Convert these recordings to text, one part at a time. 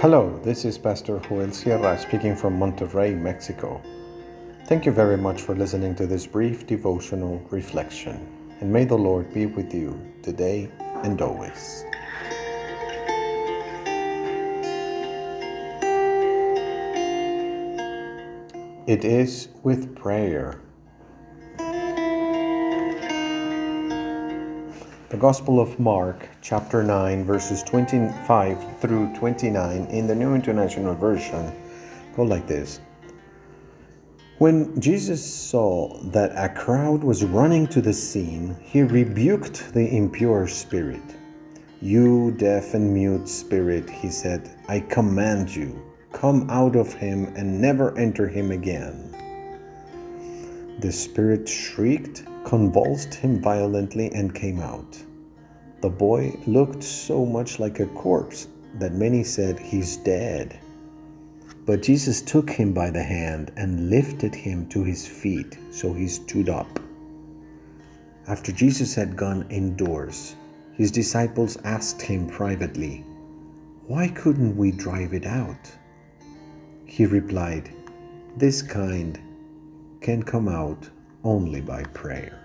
Hello, this is Pastor Joel Sierra speaking from Monterrey, Mexico. Thank you very much for listening to this brief devotional reflection, and may the Lord be with you today and always. It is with prayer The Gospel of Mark, chapter 9, verses 25 through 29 in the New International Version go like this. When Jesus saw that a crowd was running to the scene, he rebuked the impure spirit. You deaf and mute spirit, he said, I command you, come out of him and never enter him again. The spirit shrieked convulsed him violently and came out. The boy looked so much like a corpse that many said, He's dead. But Jesus took him by the hand and lifted him to his feet, so he stood up. After Jesus had gone indoors, his disciples asked him privately, Why couldn't we drive it out? He replied, This kind can come out only by prayer.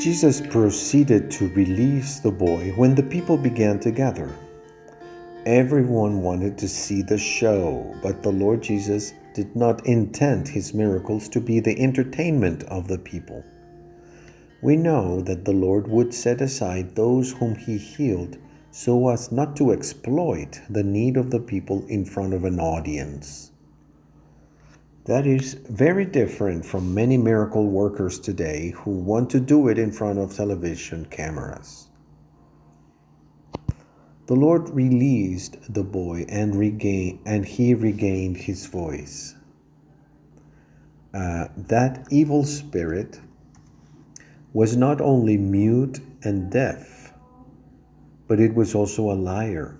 Jesus proceeded to release the boy when the people began to gather. Everyone wanted to see the show, but the Lord Jesus did not intend his miracles to be the entertainment of the people. We know that the Lord would set aside those whom He healed so as not to exploit the need of the people in front of an audience. That is very different from many miracle workers today who want to do it in front of television cameras. The Lord released the boy and regained and he regained his voice. Uh, that evil spirit was not only mute and deaf, but it was also a liar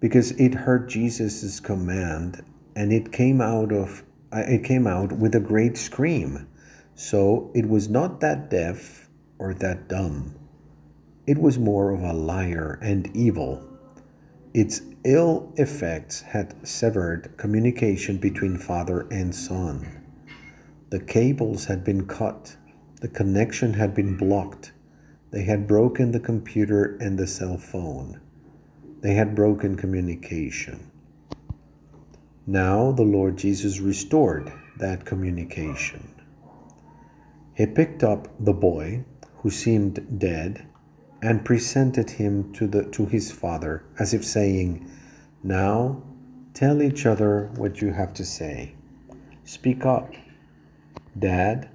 because it heard Jesus' command and it came out of uh, it came out with a great scream. So it was not that deaf or that dumb. It was more of a liar and evil. Its ill effects had severed communication between father and son. The cables had been cut the connection had been blocked. They had broken the computer and the cell phone. They had broken communication. Now the Lord Jesus restored that communication. He picked up the boy, who seemed dead, and presented him to, the, to his father, as if saying, Now tell each other what you have to say. Speak up. Dad,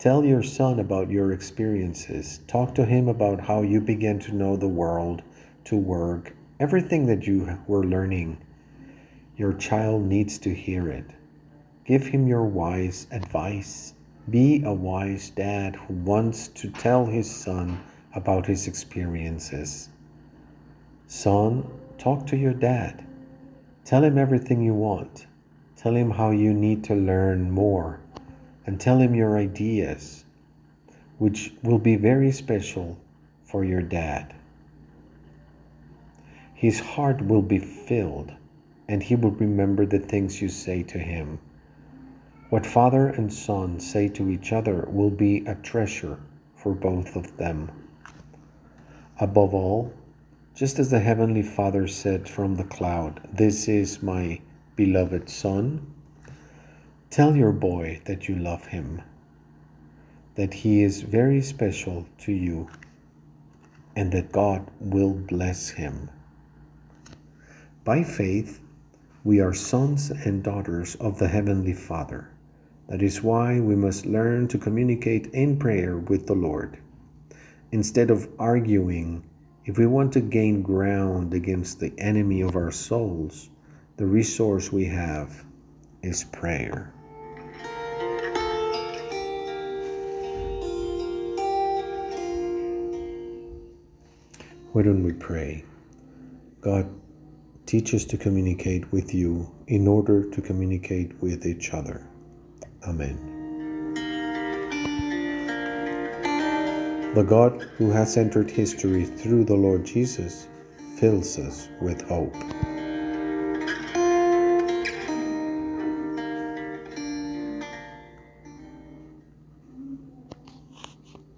Tell your son about your experiences. Talk to him about how you began to know the world, to work, everything that you were learning. Your child needs to hear it. Give him your wise advice. Be a wise dad who wants to tell his son about his experiences. Son, talk to your dad. Tell him everything you want. Tell him how you need to learn more and tell him your ideas, which will be very special for your dad. His heart will be filled, and he will remember the things you say to him. What father and son say to each other will be a treasure for both of them. Above all, just as the Heavenly Father said from the cloud, This is my beloved Son, Tell your boy that you love him, that he is very special to you, and that God will bless him. By faith, we are sons and daughters of the Heavenly Father. That is why we must learn to communicate in prayer with the Lord. Instead of arguing, if we want to gain ground against the enemy of our souls, the resource we have is prayer. Why don't we pray? God, teach us to communicate with you in order to communicate with each other. Amen. The God who has entered history through the Lord Jesus fills us with hope.